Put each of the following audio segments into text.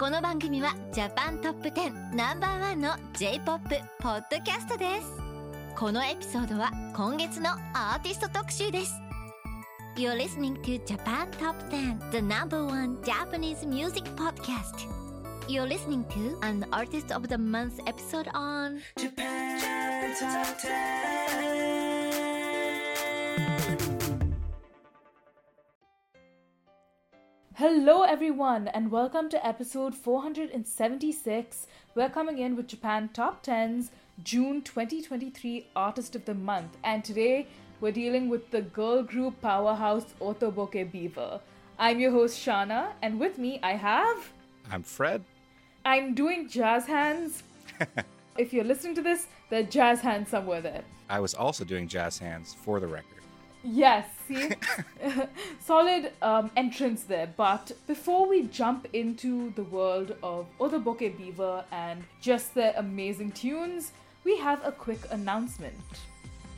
この番組はジャパントップ10ナンバーワンの J-POP ポッドキャストですこのエピソードは今月のアーティスト特集です You're listening to Japan Top 10 The number one Japanese music podcast You're listening to an Artist of the Month episode on Japan Top 10. Hello, everyone, and welcome to episode 476. We're coming in with Japan Top 10's June 2023 Artist of the Month, and today we're dealing with the girl group powerhouse Otoboke Beaver. I'm your host, Shanna, and with me I have. I'm Fred. I'm doing jazz hands. if you're listening to this, there are jazz hands somewhere there. I was also doing jazz hands for the record. Yes, see? Solid um, entrance there. But before we jump into the world of Otoboke Beaver and just their amazing tunes, we have a quick announcement.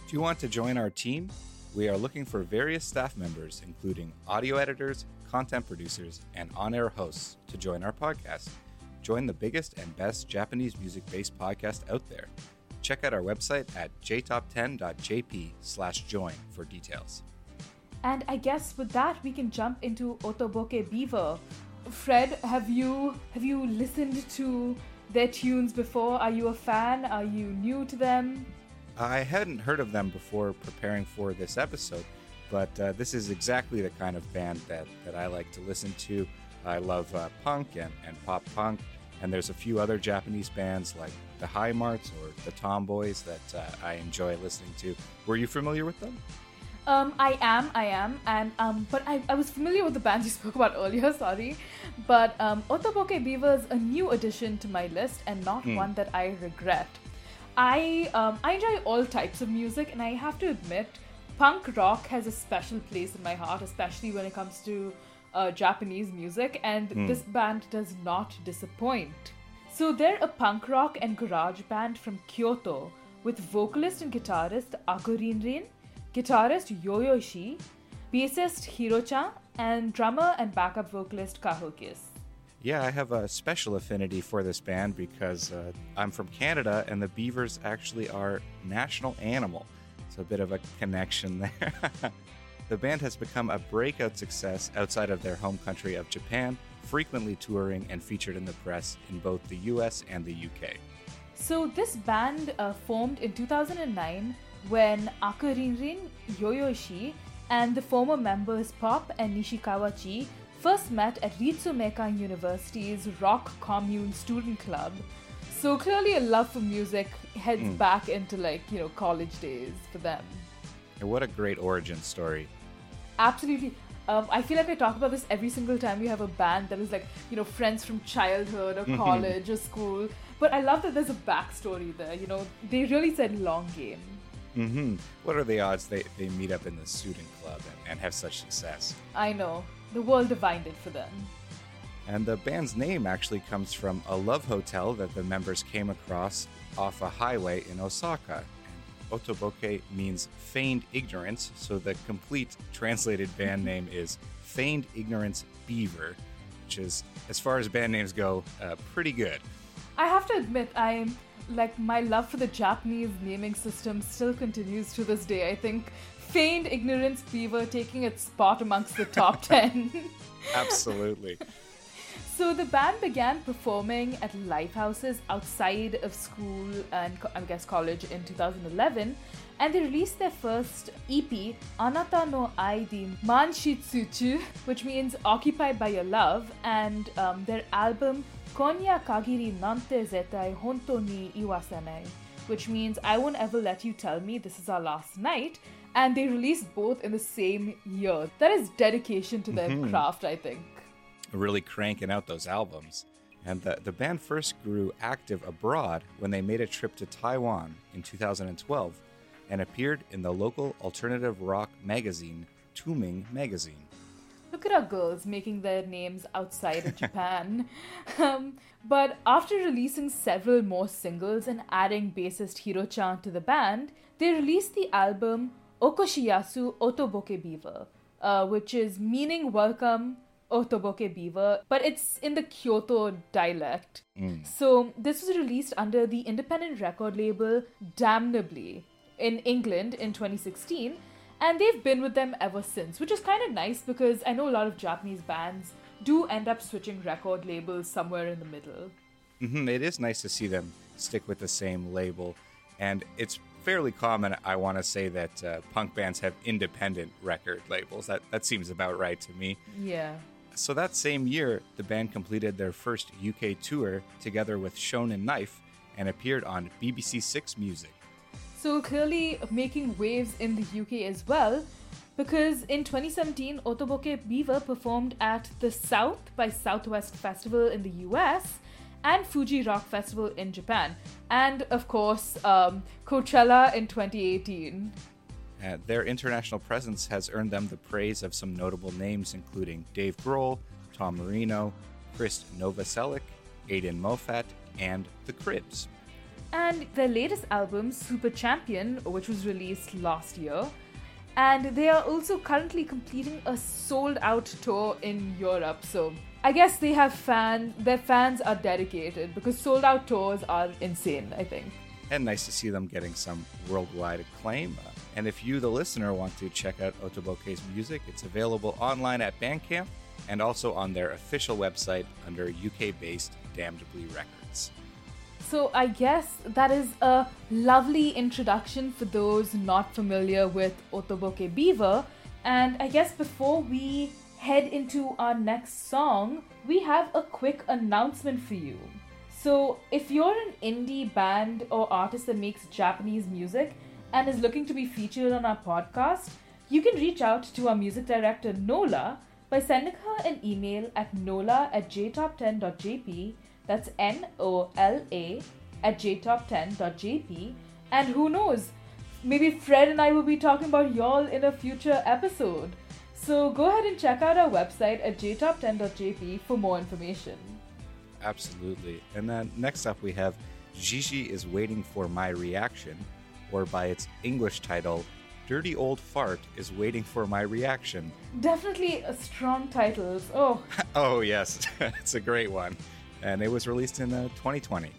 If you want to join our team, we are looking for various staff members, including audio editors, content producers, and on air hosts, to join our podcast. Join the biggest and best Japanese music based podcast out there. Check out our website at jtop10.jp slash join for details. And I guess with that, we can jump into Otoboke Beaver. Fred, have you have you listened to their tunes before? Are you a fan? Are you new to them? I hadn't heard of them before preparing for this episode, but uh, this is exactly the kind of band that, that I like to listen to. I love uh, punk and, and pop punk, and there's a few other Japanese bands like the High Marts or the Tomboys that uh, I enjoy listening to. Were you familiar with them? Um, I am, I am, and um, but I, I was familiar with the bands you spoke about earlier. Sorry, but um, Otoboke Beaver is a new addition to my list and not one that I regret. I um, I enjoy all types of music, and I have to admit, punk rock has a special place in my heart, especially when it comes to uh, Japanese music, and this band does not disappoint. So they're a punk rock and garage band from Kyoto with vocalist and guitarist Accorinrin, guitarist Yoyoshi, bassist Hirochan, and drummer and backup vocalist Kahokiss. Yeah, I have a special affinity for this band because uh, I'm from Canada and the beavers actually are national animal. It's a bit of a connection there. the band has become a breakout success outside of their home country of Japan, frequently touring and featured in the press in both the US and the UK. So this band uh, formed in 2009 when Accorinrin, Yoyoshi, and the former members Pop and Nishikawa Chi first met at Ritsumeikan University's Rock Commune Student Club. So clearly a love for music heads back into like, you know, college days for them. And what a great origin story. Absolutely. Um, I feel like I talk about this every single time we have a band that is like, you know, friends from childhood or college or school. But I love that there's a backstory there. You know, they really said long game. hmm What are the odds they, they meet up in the student club and, and have such success? I know. The world divined it for them. And the band's name actually comes from a love hotel that the members came across off a highway in Osaka. Otoboke means feigned ignorance, so the complete translated band name is Feigned Ignorance Beaver, which is, as far as band names go, uh, pretty good. I have to admit, I'm like my love for the Japanese naming system still continues to this day. I think feigned ignorance beaver taking its spot amongst the top 10. Absolutely. So the band began performing at live houses outside of school and I guess college in 2011, and they released their first EP, Anata no Ai di Manshitsuchu, which means occupied by your love, and um, their album Konya Kagiri Nante Zetai Honto ni Iwasanai, which means I won't ever let you tell me this is our last night. And they released both in the same year. That is dedication to their craft, I think. Really cranking out those albums. And the, the band first grew active abroad when they made a trip to Taiwan in 2012 and appeared in the local alternative rock magazine, Tuming Magazine. Look at our girls making their names outside of Japan. um, but after releasing several more singles and adding bassist Hiro-chan to the band, they released the album Okoshiyasu Otoboke Beaver, uh, which is meaning welcome Otoboke Beaver, but it's in the Kyoto dialect. So this was released under the independent record label Damnably in England in 2016, and they've been with them ever since, which is kind of nice because I know a lot of Japanese bands do end up switching record labels somewhere in the middle. hmm It is nice to see them stick with the same label, and it's fairly common. I want to say that uh, punk bands have independent record labels. That that seems about right to me. Yeah. So that same year, the band completed their first UK tour together with Shonen Knife and appeared on BBC Six Music. So clearly making waves in the UK as well, because in 2017, Otoboke Beaver performed at the South by Southwest Festival in the US and Fuji Rock Festival in Japan, and of course, um, Coachella in 2018. Uh, their international presence has earned them the praise of some notable names, including Dave Grohl, Tom Moreno, Chris Novoselic, Aidan Moffat, and The Cribs. and their latest album, Super Champon, which was released last year. And they are also currently completing a sold out tour in Europe. So I guess they have fans, their fans are dedicated because sold out tours are insane, I think. And nice to see them getting some worldwide acclaim. Uh, and if you, the listener, want to check out Otoboke's music, it's available online at Bandcamp and also on their official website under UK based Damnably Records. So I guess that is a lovely introduction for those not familiar with Otoboke Beaver. And I guess before we head into our next song, we have a quick announcement for you. So if you're an indie band or artist that makes Japanese music and is looking to be featured on our podcast, you can reach out to our music director Nola by sending her an email at nola at jtop10.jp that's N O L A at jtop10.jp. And who knows, maybe Fred and I will be talking about y'all in a future episode. So go ahead and check out our website at jtop10.jp for more information. Absolutely. And then next up, we have Gigi is Waiting for My Reaction, or by its English title, Dirty Old Fart is Waiting for My Reaction. Definitely a strong titles. Oh, Oh, yes, it's a great one. And it was released in uh, 2020.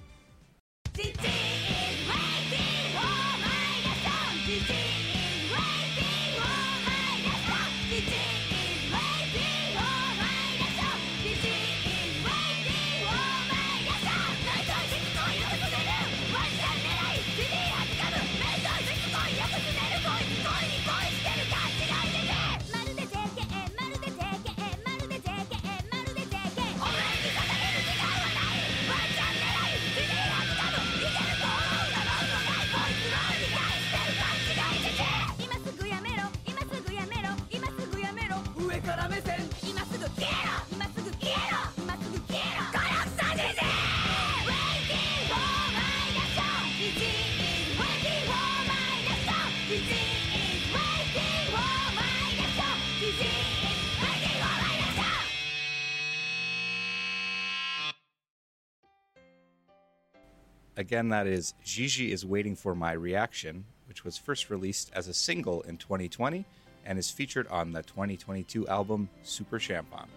Again, that is Gigi is Waiting for My Reaction, which was first released as a single in 2020 and is featured on the 2022 album Super Champon.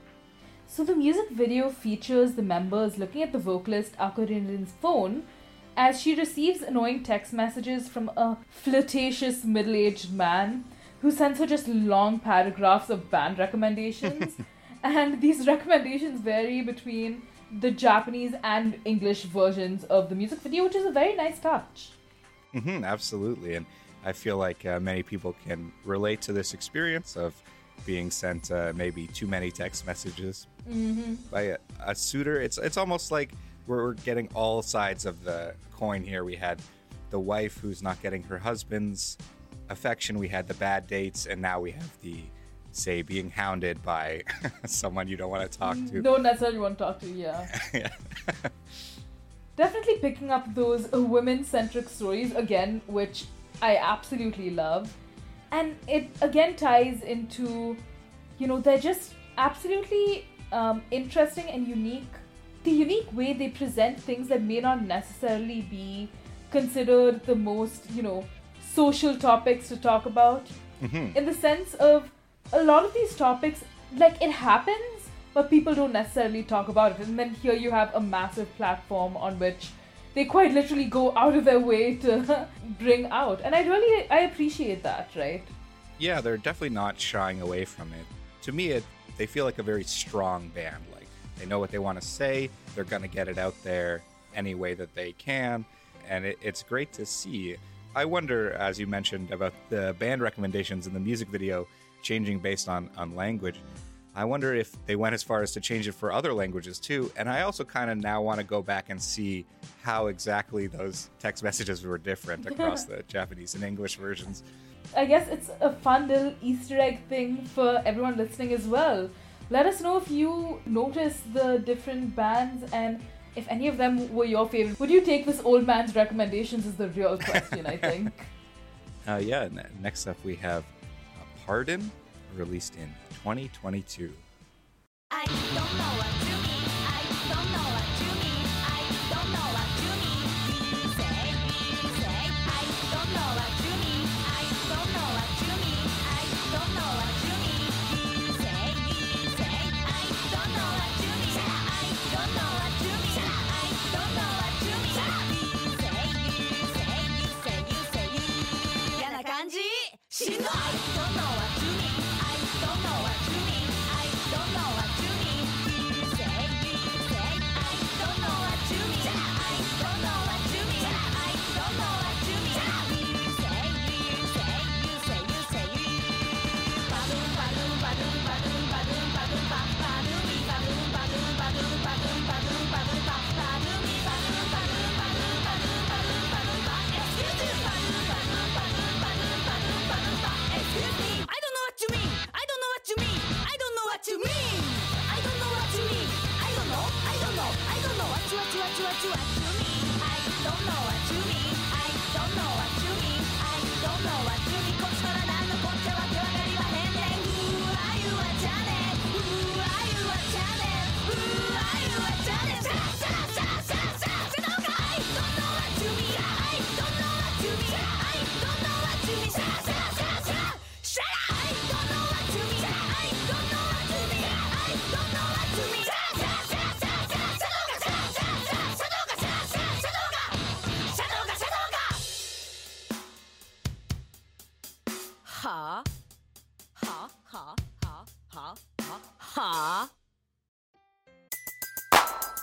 So the music video features the members looking at the vocalist Accorinrin's phone as she receives annoying text messages from a flirtatious middle-aged man who sends her just long paragraphs of band recommendations. and these recommendations vary between the Japanese and English versions of the music video, which is a very nice touch. hmm absolutely. And I feel like uh, many people can relate to this experience of being sent uh, maybe too many text messages by a, a suitor. It's it's almost like we're, we're getting all sides of the coin here. We had the wife who's not getting her husband's affection. We had the bad dates, and now we have the say being hounded by someone you don't want to talk to. Don't necessarily want to talk to, yeah. Yeah. definitely picking up those uh, women-centric stories again which i absolutely love and it again ties into you know they're just absolutely um, interesting and unique the unique way they present things that may not necessarily be considered the most you know social topics to talk about in the sense of a lot of these topics like it happens but people don't necessarily talk about it. And then here you have a massive platform on which they quite literally go out of their way to bring out. And I really I appreciate that, right? Yeah, they're definitely not shying away from it. To me, it they feel like a very strong band. Like they know what they want to say. They're gonna get it out there any way that they can, and it, it's great to see. I wonder, as you mentioned, about the band recommendations in the music video changing based on on language. I wonder if they went as far as to change it for other languages too. And I also kind of now want to go back and see how exactly those text messages were different across the Japanese and English versions. I guess it's a fun little Easter egg thing for everyone listening as well. Let us know if you noticed the different bands and if any of them were your favorite. Would you take this old man's recommendations? Is the real question, I think. Uh, yeah, ne- next up we have Pardon, released in 2022.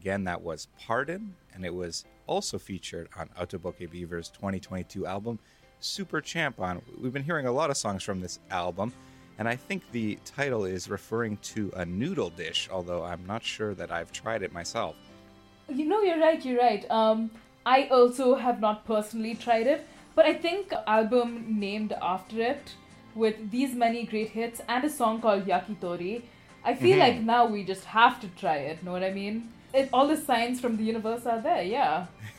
Again, that was Pardon, and it was also featured on Otoboke Beaver's 2022 album, Super Champ. On we've been hearing a lot of songs from this album, and I think the title is referring to a noodle dish, although I'm not sure that I've tried it myself. You know, you're right, you're right. Um, I also have not personally tried it, but I think album named after it with these many great hits and a song called Yakitori. I feel like now we just have to try it, know what I mean? It, all the signs from the universe are there, yeah.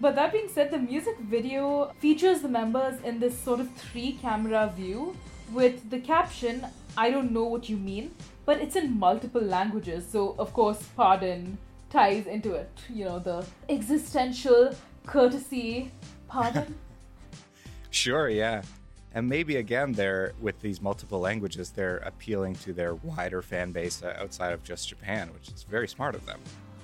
but that being said, the music video features the members in this sort of three camera view with the caption, I don't know what you mean, but it's in multiple languages. So, of course, pardon ties into it. You know, the existential courtesy, pardon. Sure, yeah. And maybe again, they're with these multiple languages, they're appealing to their wider fan base uh, outside of just Japan, which is very smart of them.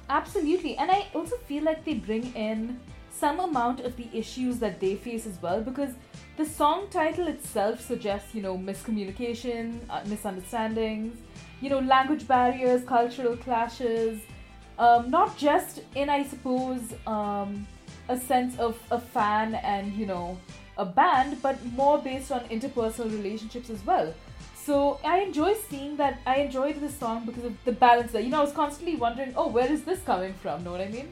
Absolutely. And I also feel like they bring in some amount of the issues that they face as well because the song title itself suggests, you know, miscommunication, uh, misunderstandings, you know, language barriers, cultural clashes, um, not just in, I suppose, um, a sense of a fan and, you know, a band, but more based on interpersonal relationships as well. So I enjoy seeing that. I enjoyed this song because of the balance that You know, I was constantly wondering, oh, where is this coming from? Know what I mean?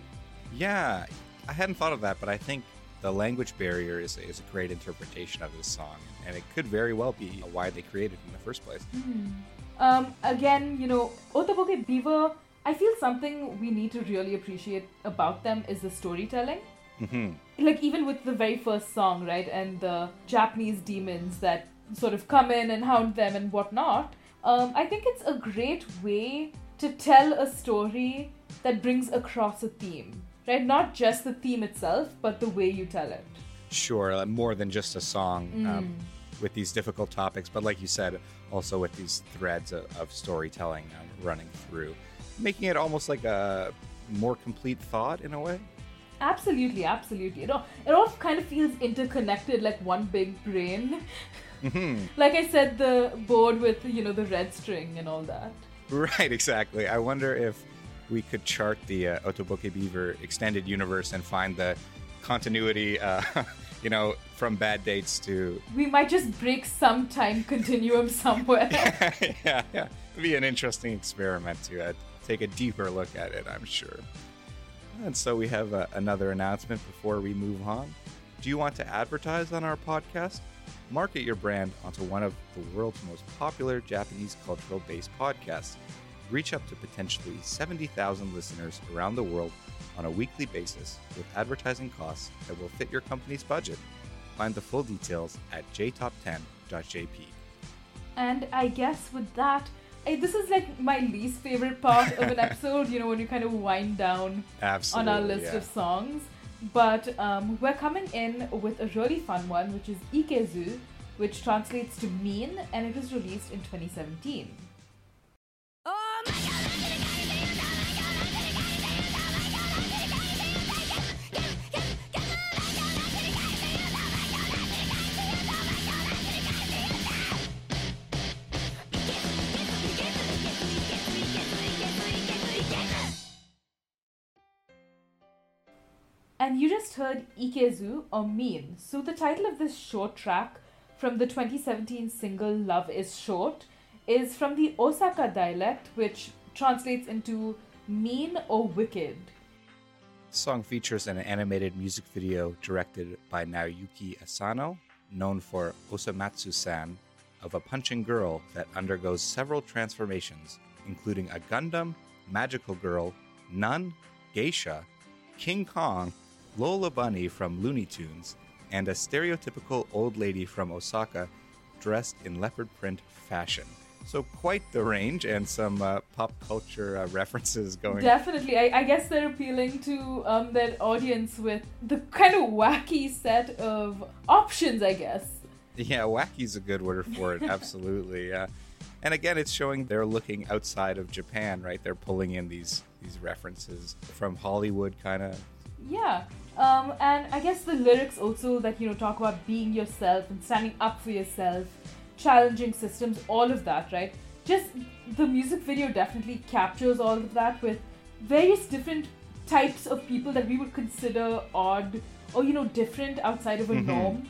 Yeah, I hadn't thought of that, but I think the language barrier is, is a great interpretation of this song, and it could very well be why they created it in the first place. Um, again, you know, Otoboke Beaver, I feel something we need to really appreciate about them is the storytelling. Hmm Like, even with the very first song, right, and the Japanese demons that sort of come in and hound them and whatnot, um, I think it's a great way to tell a story that brings across a theme, right? Not just the theme itself, but the way you tell it. Sure, more than just a song um, with these difficult topics, but like you said, also with these threads of, of storytelling um, running through, making it almost like a more complete thought in a way. Absolutely, absolutely. It all, it all kind of feels interconnected like one big brain. like I said, the board with, you know, the red string and all that. Right, exactly. I wonder if we could chart the uh, Otoboke Beaver extended universe and find the continuity, uh, you know, from bad dates to. We might just break some time continuum somewhere. yeah, yeah. It'd be an interesting experiment to uh, take a deeper look at it, I'm sure. And so we have uh, another announcement before we move on. Do you want to advertise on our podcast? Market your brand onto one of the world's most popular Japanese cultural based podcasts. Reach up to potentially 70,000 listeners around the world on a weekly basis with advertising costs that will fit your company's budget. Find the full details at jtop10.jp. and I guess with that, this is like my least favorite part of an episode, you know, when you kind of wind down Absolutely. on our list yeah. of songs. But um, we're coming in with a really fun one, which is Ikezu, which translates to mean, and it was released in 2017. Just heard Ikezu or Mean. So the title of this short track from the 2017 single Love is Short is from the Osaka dialect, which translates into mean or wicked. The song features an animated music video directed by Naoyuki Asano, known for Osomatsu san, of a punching girl that undergoes several transformations, including a Gundam, magical girl, nun, geisha, King Kong, Lola Bunny from Looney Tunes, and a stereotypical old lady from Osaka dressed in leopard print fashion. So, quite the range and some uh, pop culture uh, references going Definitely, I, I guess they're appealing to um, their audience with the kind of wacky set of options, I guess. Yeah, wacky's a good word for it. Absolutely. Yeah. And again, it's showing they're looking outside of Japan, right? They're pulling in these these references from Hollywood, kind of. Yeah. Um, and I guess the lyrics also that, you know, talk about being yourself and standing up for yourself, challenging systems, all of that, right? Just the music video definitely captures all of that with various different types of people that we would consider odd or, you know, different outside of a norm.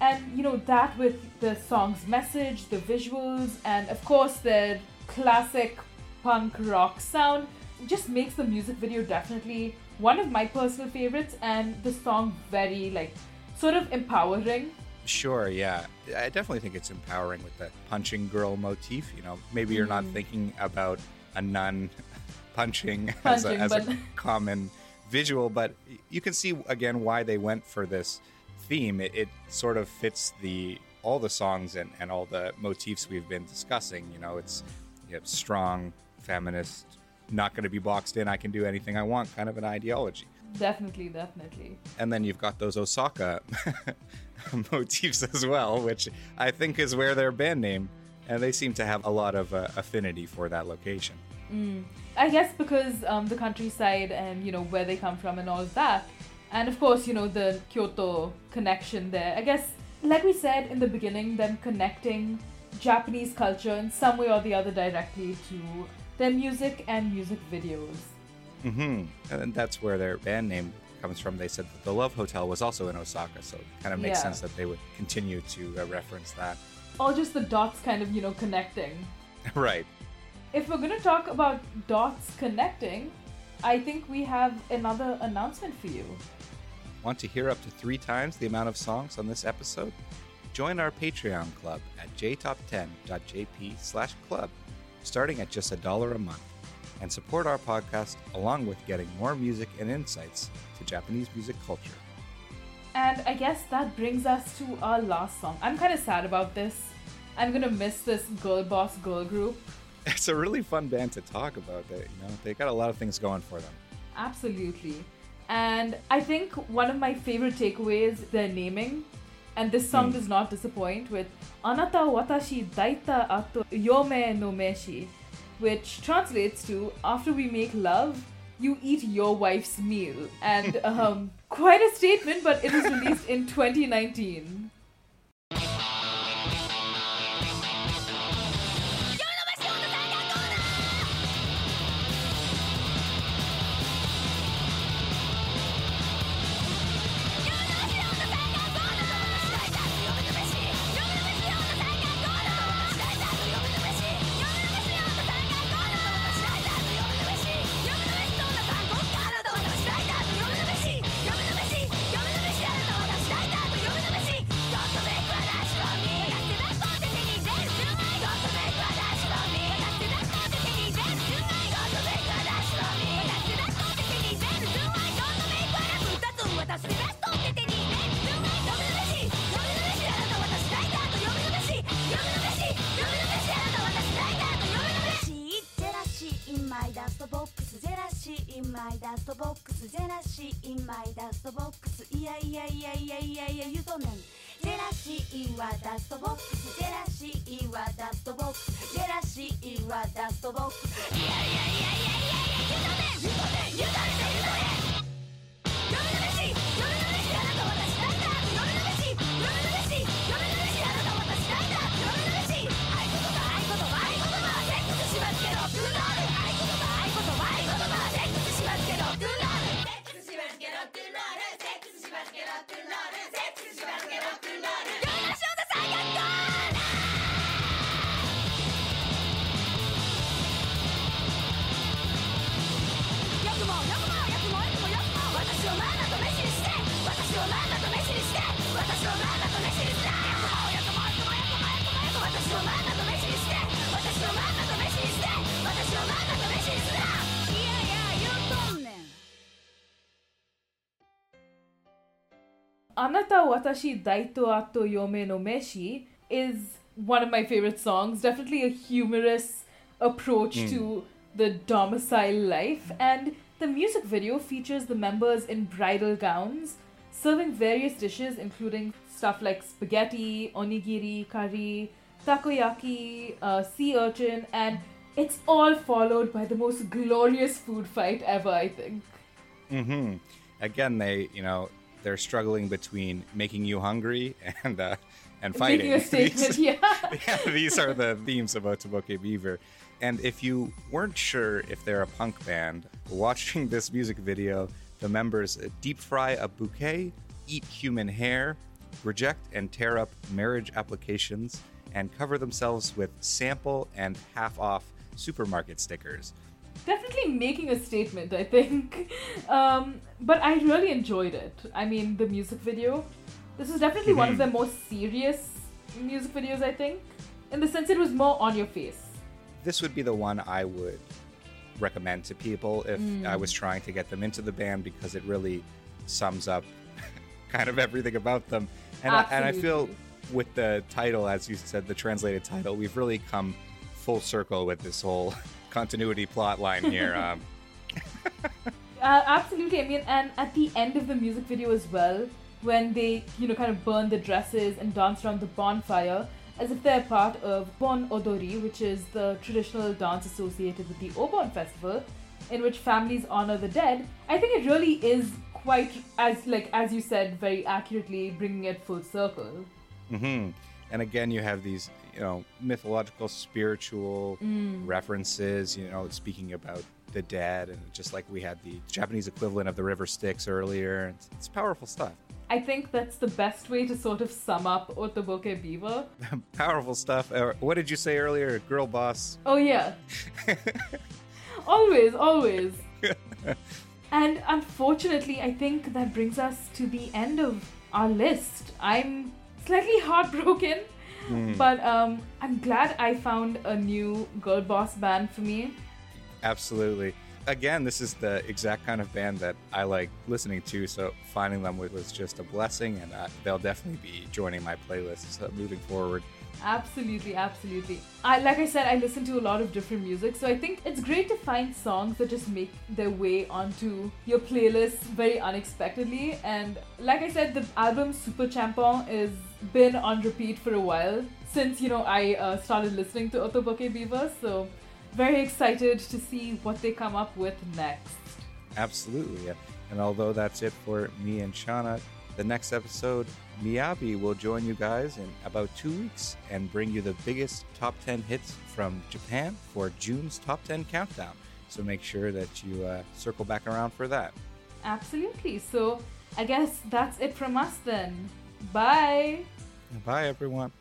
And, you know, that with the song's message, the visuals, and of course their classic punk rock sound just makes the music video definitely one of my personal favorites and the song very like sort of empowering Sure, yeah. I definitely think it's empowering with the punching girl motif. You know, maybe you're not mm-hmm. thinking about a nun punching, as, a, Punching, as a common visual, but you can see again why they went for this theme. It, it sort of fits the all the songs and, and all the motifs we've been discussing. You know, it's you have strong, feminist, not going to be boxed in. I can do anything I want, kind of an ideology. definitely definitely And then you've got those Osaka motifs as well, which I think is where their band name, and they seem to have a lot of uh, affinity for that location. i guess because um, the countryside and you know where they come from and all of that and of course you know the kyoto connection there i guess like we said in the beginning them connecting japanese culture in some way or the other directly to their music and music videos Mm-hmm. And that's where their band name comes from. They said that the Love Hotel was also in Osaka, so it kind of makes Yeah. sense that they would continue to uh, reference that. all just the dots kind of you know connecting right. if we're going to talk about dots connecting, I think we have another announcement for you. Want to hear up to three times the amount of songs on this episode? Join our Patreon club at jtop10.jp slash club. Starting at just a dollar a month, and support our podcast along with getting more music and insights to Japanese music culture. And I guess that brings us to our last song. I'm kind of sad about this. I'm gonna miss this girl boss girl group. It's a really fun band to talk about. They, you know, they got a lot of things going for them. Absolutely. And I think one of my favorite takeaways their naming. And this song Hmm. does not disappoint with Anata watashi daita ato yome no meshi, which translates to after we make love, you eat your wife's meal. And um, quite a statement, but it was released in 2019. シー in my ダストボックスいやいやいやいやいやいや言うとねん。ジェラシーはダストボックス。ジェラシーはダストボックス。ジェラシーはダストボックス。Anata Watashi Daita Ato Yome no Meshi is one of my favorite songs. Definitely a humorous approach to the domicile life. And the music video features the members in bridal gowns, serving various dishes, including stuff like spaghetti, onigiri, curry, takoyaki, uh, sea urchin, and it's all followed by the most glorious food fight ever, I think. hmm Again, they, you know, they're struggling between making you hungry and uh, and fighting. Making a statement, These- yeah. yeah, these are the themes of Otoboke Beaver. And if you weren't sure if they're a punk band, watching this music video, the members deep fry a bouquet, eat human hair, reject and tear up marriage applications, and cover themselves with sample and half off supermarket stickers. Definitely making a statement i think. Um, but i really enjoyed it. I mean the music video. This is definitely one of their most serious music videos i think in the sense it was more on your face. This would be the one I would recommend to people if I was trying to get them into the band because it really sums up kind of everything about them. And I, and I feel with the title, as you said, the translated title, we've really come full circle with this whole continuity plot line here. Um, Uh, absolutely. I mean, and at the end of the music video as well, when they, you know, kind of burn the dresses and dance around the bonfire, as if they're part of Bon Odori, which is the traditional dance associated with the Obon festival, in which families honor the dead. I think it really is quite, as like as you said, very accurately bringing it full circle. hmm And again, you have these, you know, mythological, spiritual references. You know, speaking about the dead, and just like we had the Japanese equivalent of the River Styx earlier. It's, it's powerful stuff. I think that's the best way to sort of sum up Otoboke Beaver. powerful stuff. Uh, what did you say earlier? Girl boss. Oh yeah. always, always. and unfortunately, I think that brings us to the end of our list. I'm slightly heartbroken But um, I'm glad I found a new girl boss band for me. Absolutely. Again, this is the exact kind of band that I like listening to, so finding them was just a blessing, and uh, they'll definitely be joining my playlist uh, moving forward. Absolutely, absolutely. I like I said, I listen to a lot of different music, so I think it's great to find songs that just make their way onto your playlist very unexpectedly. And like I said, the album Super Champon is been on repeat for a while since you know I uh, started listening to Otoboke Beaver. So very excited to see what they come up with next. Absolutely. And although that's it for me and Shauna, the next episode, Miyabi will join you guys in about two weeks and bring you the biggest top 10 hits from Japan for June's top 10 countdown. So make sure that you uh, circle back around for that. Absolutely. So I guess that's it from us then. Bye. Bye, everyone.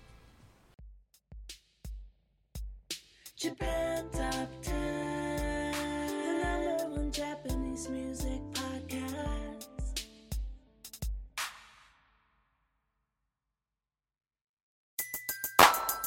Japan Top 10, the number one Japanese music